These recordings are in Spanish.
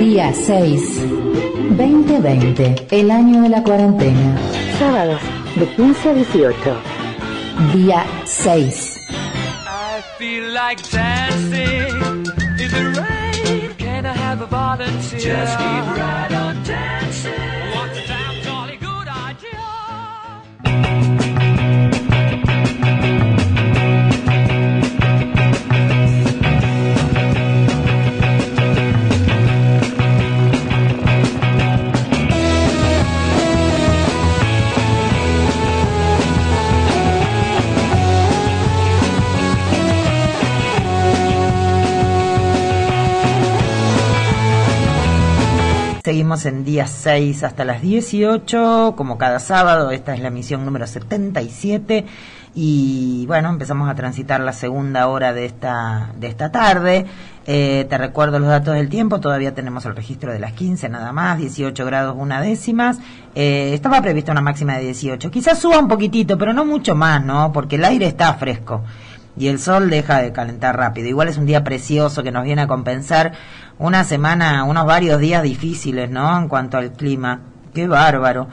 Día 6. 2020, el año de la cuarentena. Sábados, de 15 a 18. Día 6. I feel like dancing. Is it right? Can I have a volunteer? Just keep right on En día 6 hasta las 18, como cada sábado, esta es la misión número 77 y bueno, empezamos a transitar la segunda hora de esta, de esta tarde. Eh, te recuerdo los datos del tiempo, todavía tenemos el registro de las 15 nada más, 18 grados una décimas. Eh, estaba prevista una máxima de 18, quizás suba un poquitito, pero no mucho más, ¿no? Porque el aire está fresco y el sol deja de calentar rápido. Igual es un día precioso que nos viene a compensar una semana, unos varios días difíciles, ¿no? En cuanto al clima. Qué bárbaro.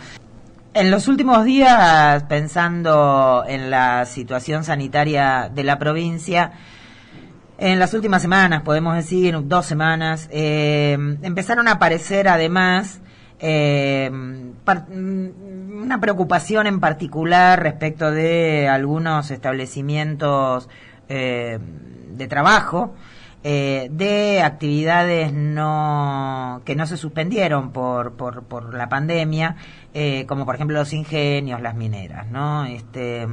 En los últimos días, pensando en la situación sanitaria de la provincia, en las últimas semanas, podemos decir, dos semanas, eh, empezaron a aparecer además eh, mm, una preocupación en particular respecto de algunos establecimientos eh, de trabajo, eh, de actividades no que no se suspendieron por, por, por la pandemia, eh, como por ejemplo los ingenios, las mineras, ¿no? Este,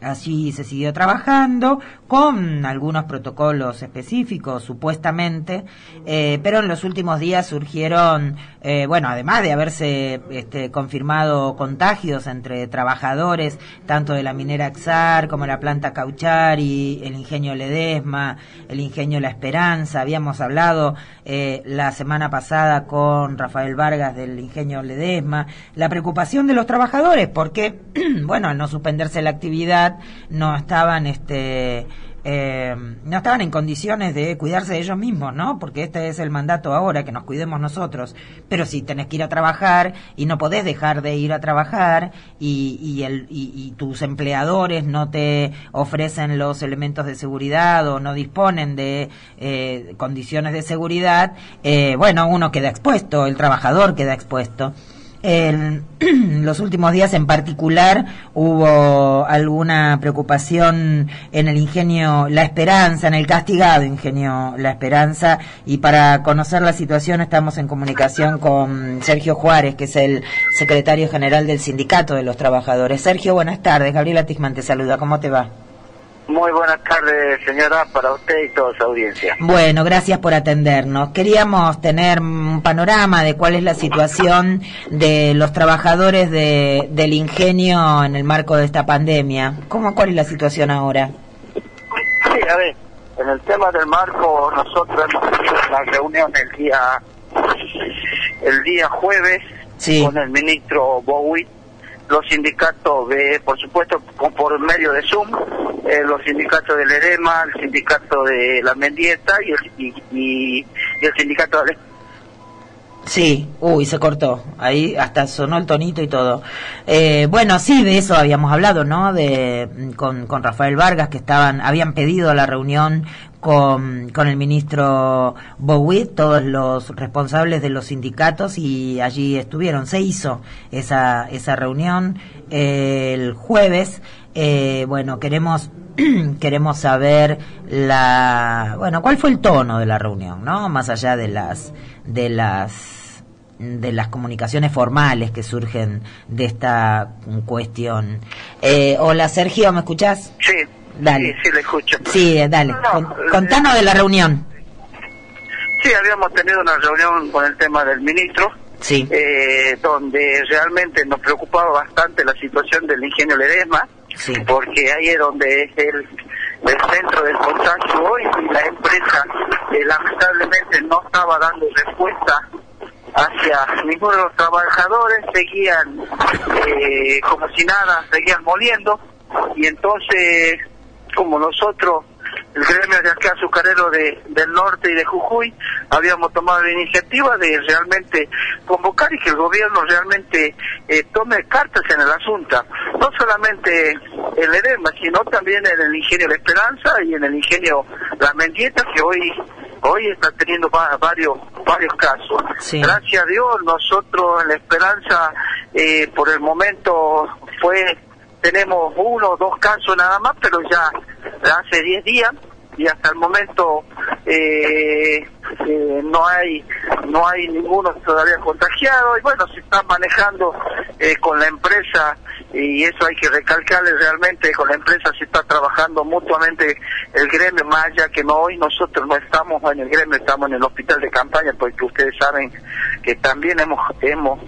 Allí se siguió trabajando con algunos protocolos específicos, supuestamente, eh, pero en los últimos días surgieron, eh, bueno, además de haberse este, confirmado contagios entre trabajadores, tanto de la minera Exar como la planta Cauchari, el ingenio Ledesma, el ingenio La Esperanza, habíamos hablado eh, la semana pasada con Rafael Vargas del ingenio Ledesma, la preocupación de los trabajadores, porque, bueno, al no suspenderse la actividad, no estaban este eh, no estaban en condiciones de cuidarse de ellos mismos, ¿no? Porque este es el mandato ahora, que nos cuidemos nosotros. Pero si tenés que ir a trabajar y no podés dejar de ir a trabajar y, y, el, y, y tus empleadores no te ofrecen los elementos de seguridad o no disponen de eh, condiciones de seguridad, eh, bueno, uno queda expuesto, el trabajador queda expuesto. En los últimos días en particular hubo alguna preocupación en el ingenio La Esperanza, en el castigado ingenio La Esperanza, y para conocer la situación estamos en comunicación con Sergio Juárez, que es el secretario general del Sindicato de los Trabajadores. Sergio, buenas tardes. Gabriela Tisman te saluda. ¿Cómo te va? Muy buenas tardes, señora, para usted y toda su audiencia. Bueno, gracias por atendernos. Queríamos tener un panorama de cuál es la situación de los trabajadores de, del ingenio en el marco de esta pandemia. ¿Cómo, ¿Cuál es la situación ahora? Sí, a ver, en el tema del marco, nosotros hemos tenido una reunión el día el día jueves Sí. con el ministro Bowie, los sindicatos, de, por supuesto, por medio de Zoom, eh, los sindicatos del EREMA, el sindicato de la Mendieta y el, y, y- el sindicato de Sí, uy, se cortó. Ahí hasta sonó el tonito y todo. Eh, bueno, sí, de eso habíamos hablado, ¿no? De con, con Rafael Vargas que estaban, habían pedido la reunión con, con el ministro Bowie, todos los responsables de los sindicatos y allí estuvieron. Se hizo esa esa reunión el jueves. Eh, bueno, queremos queremos saber la bueno cuál fue el tono de la reunión no más allá de las de las de las comunicaciones formales que surgen de esta cuestión eh, hola Sergio me escuchás Sí, Dale. sí, sí, le escucho. sí dale No, Con- eh, contanos de la reunión Sí, habíamos tenido una reunión con el tema del ministro, sí eh, donde realmente nos preocupaba bastante la situación del ingenio Ledesma, Sí. porque ahí es donde es el, el centro del contagio hoy y la empresa eh, lamentablemente no estaba dando respuesta hacia ninguno de los trabajadores, seguían eh, como si nada, seguían moliendo y entonces como nosotros el gremio de acá azucarero de, del norte y de Jujuy habíamos tomado la iniciativa de realmente convocar y que el gobierno realmente eh, tome cartas en el asunto, no solamente el EDEMA, sino también en el ingenio La Esperanza y en el ingenio La Mendieta, que hoy hoy está teniendo va- varios varios casos. Sí. Gracias a Dios, nosotros en La Esperanza, eh, por el momento fue tenemos uno o dos casos nada más, pero ya hace 10 días y hasta el momento eh, eh, no hay no hay ninguno todavía contagiado y bueno se está manejando eh, con la empresa y eso hay que recalcarle realmente con la empresa se está trabajando mutuamente el gremio más allá que no hoy nosotros no estamos en el gremio estamos en el hospital de campaña porque ustedes saben que también hemos hemos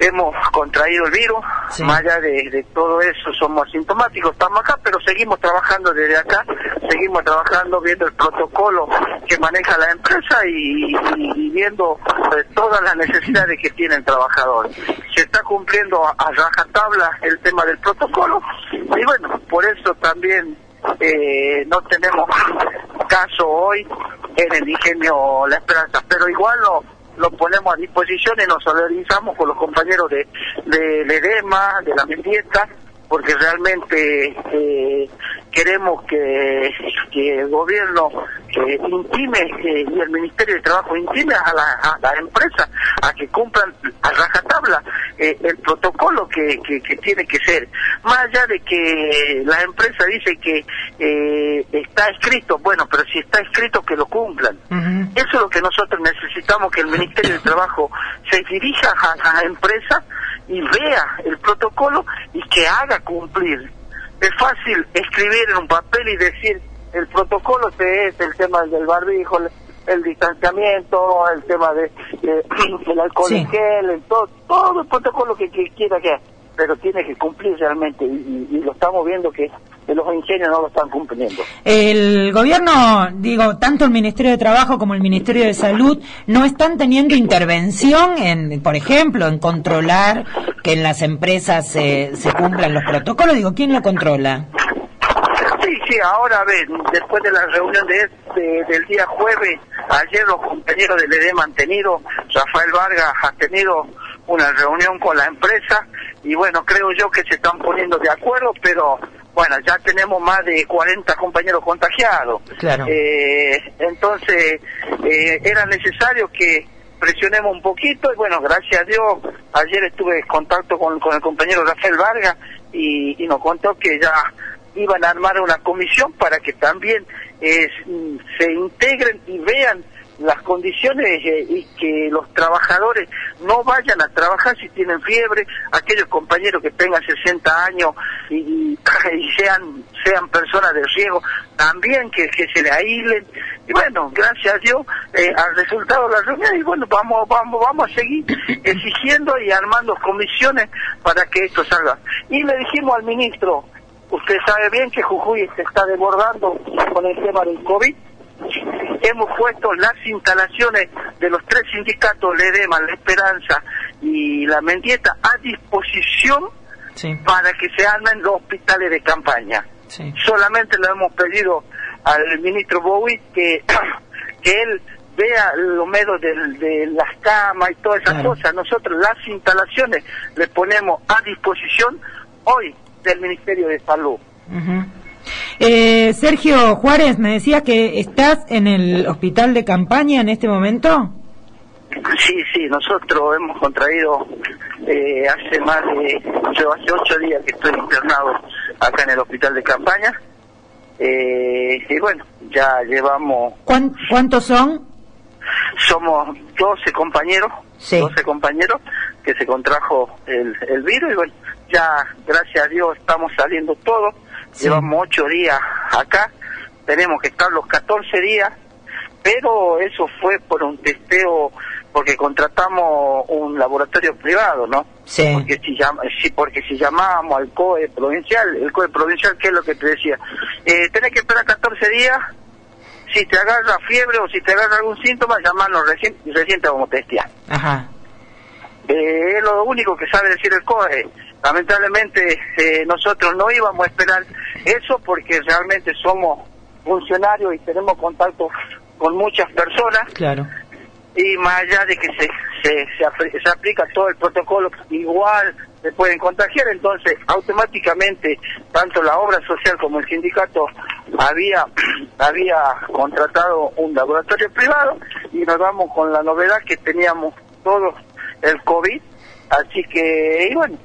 hemos contraído el virus, Sí. más allá de, de todo eso somos asintomáticos, estamos acá, pero seguimos trabajando desde acá, seguimos trabajando viendo el protocolo que maneja la empresa y, y- y viendo eh, todas las necesidades que tiene el trabajador. Se está cumpliendo a, a rajatabla el tema del protocolo y bueno, por eso también eh, no tenemos caso hoy en el ingenio La Esperanza, pero igual lo lo ponemos a disposición y nos solidarizamos con los compañeros de, de, de de la Mendieta, porque realmente eh, queremos que, que el gobierno que intime eh, y el Ministerio de Trabajo intime a la, a la empresa a que cumplan a rajatabla eh, el protocolo que, que, que tiene que ser. Más allá de que la empresa dice que eh, está escrito, bueno, pero si está escrito que lo cumplan. Eso es lo que nosotros necesitamos, que el Ministerio de Trabajo se dirija a la empresa y vea el protocolo y que haga cumplir. Es fácil escribir en un papel y decir, el protocolo que es el tema del barbijo, el, el distanciamiento, el tema de, de- el alcohol Sí. en gel, el todo, todo el protocolo que, que quiera que pero tiene que cumplir realmente y, y- y lo estamos viendo que, los ingenios no lo están cumpliendo. El gobierno, digo, tanto el Ministerio de Trabajo como el Ministerio de Salud no están teniendo intervención en, por ejemplo, en controlar que en las empresas se, se cumplan los protocolos. Digo, ¿quién lo controla? Sí, sí, ahora ven, después de la reunión de este, del día jueves, ayer los compañeros del EDEM han tenido, Rafael Vargas ha tenido una reunión con la empresa y bueno, creo yo que se están poniendo de acuerdo, pero bueno, ya tenemos más de 40 compañeros contagiados. Claro. Eh, entonces, eh, era necesario que presionemos un poquito y bueno, gracias a Dios, ayer estuve en contacto con, con el compañero Rafael Vargas y, y nos contó que ya iban a armar una comisión para que también eh, se integren y vean las condiciones eh, y que los trabajadores no vayan a trabajar si tienen fiebre, aquellos compañeros que tengan 60 años y, y- y sean sean personas de riesgo, también que, que se le aíslen. Y bueno, gracias a Dios, eh, al resultado de la reunión, y bueno, vamos, vamos, vamos a seguir exigiendo y armando comisiones para que esto salga. Y le dijimos al ministro, usted sabe bien que Jujuy se está desbordando con el tema del COVID, hemos puesto las instalaciones de los tres sindicatos, el EDEMA, La Esperanza y La Mendieta, a disposición Sí, para que se armen los hospitales de campaña. sí. Solamente le hemos pedido al ministro Bowie que, que él vea los medios de, de las camas y todas esas Claro. cosas. Nosotros las instalaciones le ponemos a disposición hoy del Ministerio de Salud. Eh, Sergio Juárez, me decías que estás en el hospital de campaña en este momento. Sí, sí, nosotros hemos contraído eh, hace más de, yo hace ocho días que estoy internado acá en el hospital de campaña. Eh, y bueno, ya llevamos, ¿Cuán- ¿Cuántos son? somos 12 compañeros, Sí. 12 compañeros que se contrajo el, el virus y bueno, ya gracias a Dios estamos saliendo todos, Sí. llevamos ocho días acá, tenemos que estar los 14 días, pero eso fue por un testeo, porque contratamos un laboratorio privado, ¿no? Sí. Porque si, llama, sí, porque si llamábamos al COE provincial, el COE provincial, ¿qué es lo que te decía? Eh, tenés que esperar 14 días, si te agarra fiebre o si te agarra algún síntoma, llamarnos recién, recién te vamos a testear. Ajá. Eh, es lo único que sabe decir el COE. Lamentablemente eh, nosotros no íbamos a esperar eso porque realmente somos funcionarios y tenemos contacto con muchas personas Claro. y más allá de que se, se, se, apl- se aplica todo el protocolo, igual se pueden contagiar, entonces automáticamente tanto la obra social como el sindicato había, había contratado un laboratorio privado y nos vamos con la novedad que teníamos todo el COVID, así que, y bueno,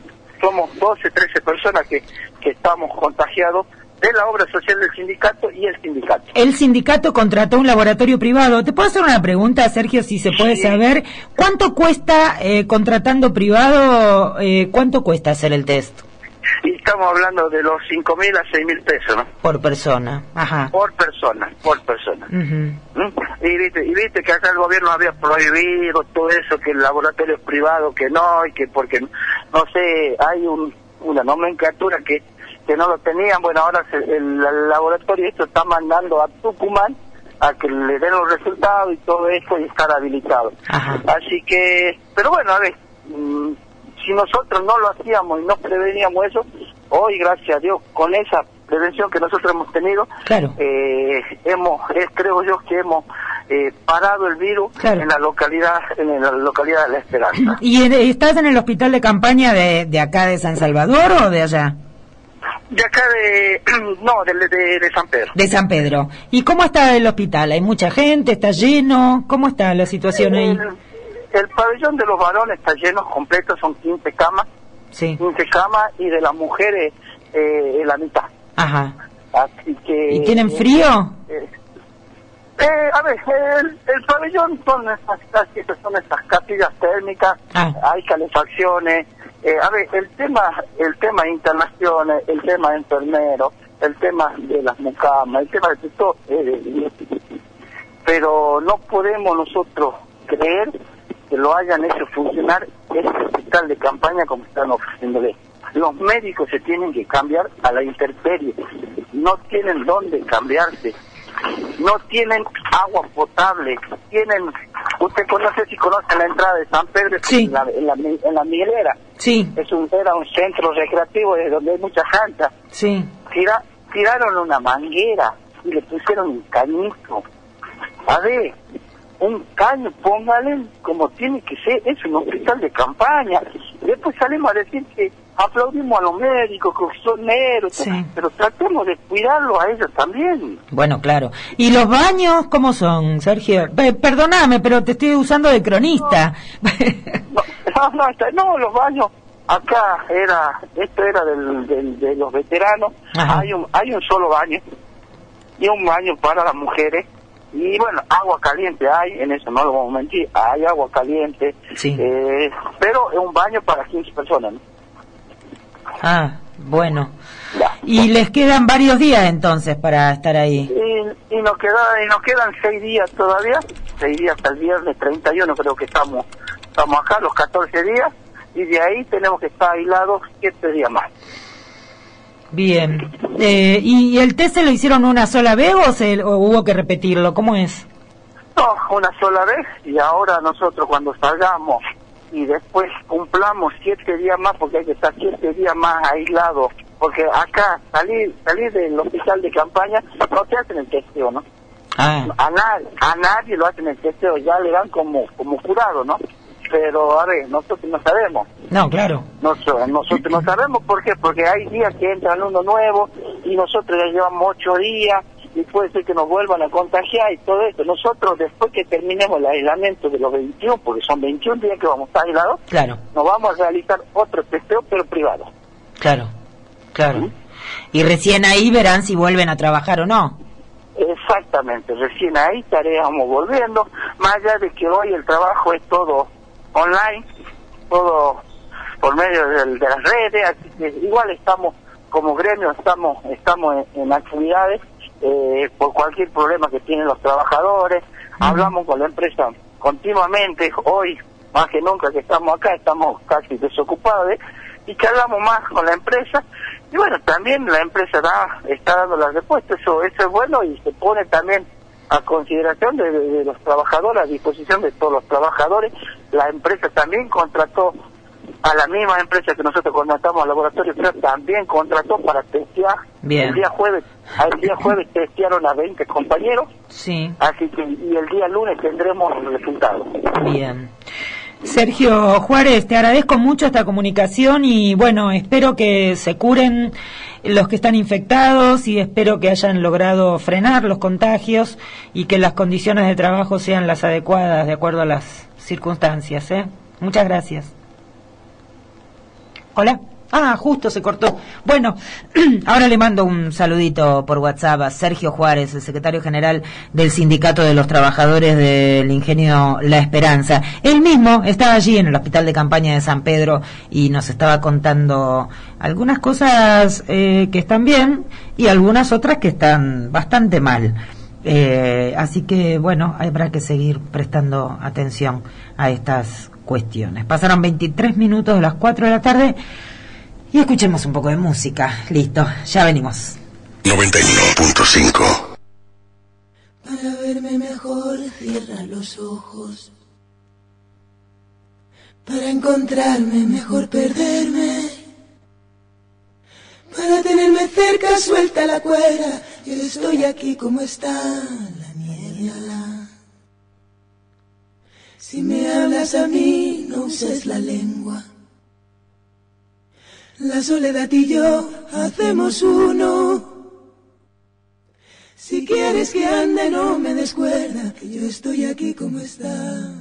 somos 12, 13 personas que, que estamos contagiados de la obra social del sindicato y el sindicato. El sindicato contrató un laboratorio privado. ¿Te puedo hacer una pregunta, Sergio, si se puede Sí. saber? ¿Cuánto cuesta, eh, contratando privado, eh, cuánto cuesta hacer el test estamos hablando de los 5 mil a 6 mil pesos, ¿no? por persona? Ajá. Por persona, por persona. Ujú. ¿Mm? Y viste, y viste que acá el gobierno había prohibido todo eso, que el laboratorio es privado, que no, y que porque, no sé, hay un, una nomenclatura que, que no lo tenían. Bueno, ahora se- el, el laboratorio esto está mandando a Tucumán a que le den los resultados y todo esto y estar habilitado. Ajá. Así que, pero bueno, a ver, mm, si nosotros no lo hacíamos y no preveníamos eso, hoy, gracias a Dios, con esa prevención que nosotros hemos tenido, Claro. eh, hemos, es, creo yo que hemos eh, parado el virus Claro. en la localidad, en la localidad de La Esperanza. ¿Y en- estás en el hospital de campaña de, de acá de San Salvador o de allá? De acá de, no, de, de, de San Pedro. De San Pedro. ¿Y cómo está el hospital? ¿Hay mucha gente? ¿Está lleno? ¿Cómo está la situación ahí? El, el pabellón de los varones está lleno, completo, son 15 camas, Sí. 15 camas y de las mujeres eh, la mitad. Ajá. Así que... ¿Y tienen frío? Eh, eh, a ver, el, el pabellón son estas, estas- son estas capillas térmicas, Ah. hay calefacciones. eh, a ver, el tema, el tema de internaciones, el tema de enfermeros, el tema de las mucamas, el tema de todo, eh, pero no podemos nosotros creer que lo hayan hecho funcionar este hospital de campaña como están ofreciéndole. Los médicos se tienen que cambiar a la intemperie, no tienen dónde cambiarse, no tienen agua potable, tienen, usted conoce si conoce la entrada de San Pedro, Sí. en, la, en, la, en la Miguelera, Sí, es un, era un centro recreativo de donde hay mucha cancha, sí. Tira- tiraron una manguera y le pusieron un cañito. A ver, un caño, póngale como tiene que ser, es un hospital de campaña. Después salimos a decir que aplaudimos a los médicos, que son negros, Sí. pero tratemos de cuidarlos a ellos también. Bueno, claro. ¿Y los baños cómo son, Sergio? Pe- perdóname, pero te estoy usando de cronista. No, no, no, no, los baños, acá era, esto era del, del- de los veteranos, Ajá. hay un, hay un solo baño, y un baño para las mujeres, y bueno, agua caliente hay, en eso no lo vamos a mentir, hay agua caliente, Sí. eh, pero es un baño para 15 personas, ¿no? ah, bueno. Ya. Y les quedan varios días entonces para estar ahí. Y, y nos queda, y nos quedan seis días todavía, seis días hasta el viernes 31 creo que estamos, estamos acá, los 14 días, y de ahí tenemos que estar aislados siete días más. Bien. Eh, ¿Y el test se lo hicieron una sola vez o, se, o hubo que repetirlo? ¿Cómo es? No, una sola vez y ahora nosotros cuando salgamos y después cumplamos siete días más, porque hay que estar siete días más aislados, porque acá salir salir del hospital de campaña no te hacen el testeo, ¿no? Ah, A, nadie a nadie lo hacen el testeo, ya le dan como como curado, ¿no? Pero a ver, nosotros no sabemos. no, claro. Nosotros, nosotros no sabemos por qué, porque hay días que entran uno nuevo y nosotros ya llevamos ocho días y puede ser que nos vuelvan a contagiar y todo esto. Nosotros después que terminemos el aislamiento de los 21, porque son 21 días que vamos a estar aislados, Claro, nos vamos a realizar otro testeo pero privado. claro, claro. Y recién ahí verán si vuelven a trabajar o no. Exactamente, recién ahí estaríamos volviendo, más allá de que hoy el trabajo es todo online, todo por medio del- de, las redes, así que igual estamos como gremio, estamos estamos en, en actividades eh, por cualquier problema que tienen los trabajadores, hablamos con la empresa continuamente, hoy más que nunca que estamos acá, estamos casi desocupados ¿eh? y que hablamos más con la empresa y bueno, también la empresa da, está dando la respuesta, eso, eso es bueno y se pone también a consideración de, de- los trabajadores, a disposición de todos los trabajadores. La empresa también contrató a la misma empresa que nosotros contratamos al laboratorio también contrató para testear. Bien. El día jueves, el día jueves testearon a 20 compañeros, Sí, así que y el día lunes tendremos el resultado. bien. Sergio Juárez, te agradezco mucho esta comunicación y bueno, espero que se curen los que están infectados y espero que hayan logrado frenar los contagios y que las condiciones de trabajo sean las adecuadas de acuerdo a las circunstancias. ¿eh? Muchas gracias. Hola. Ah, justo se cortó. Bueno, ahora le mando un saludito por WhatsApp a Sergio Juárez, el secretario general del Sindicato de los Trabajadores del Ingenio La Esperanza. Él mismo estaba allí en el Hospital de Campaña de San Pedro y nos estaba contando algunas cosas eh, que están bien y algunas otras que están bastante mal. Eh, así que, bueno, habrá que seguir prestando atención a estas cuestiones. Pasaron 23 minutos de las 4 de la tarde y escuchemos un poco de música. Listo, ya venimos. 91.5 Para verme mejor, cierra los ojos. Para encontrarme, mejor perderme. Para tenerme cerca, suelta la cuerda. Yo estoy aquí como está la niebla. Si me hablas a mí, no uses la lengua. La soledad y yo hacemos uno. Si quieres que ande, no me descuerda, que yo estoy aquí como está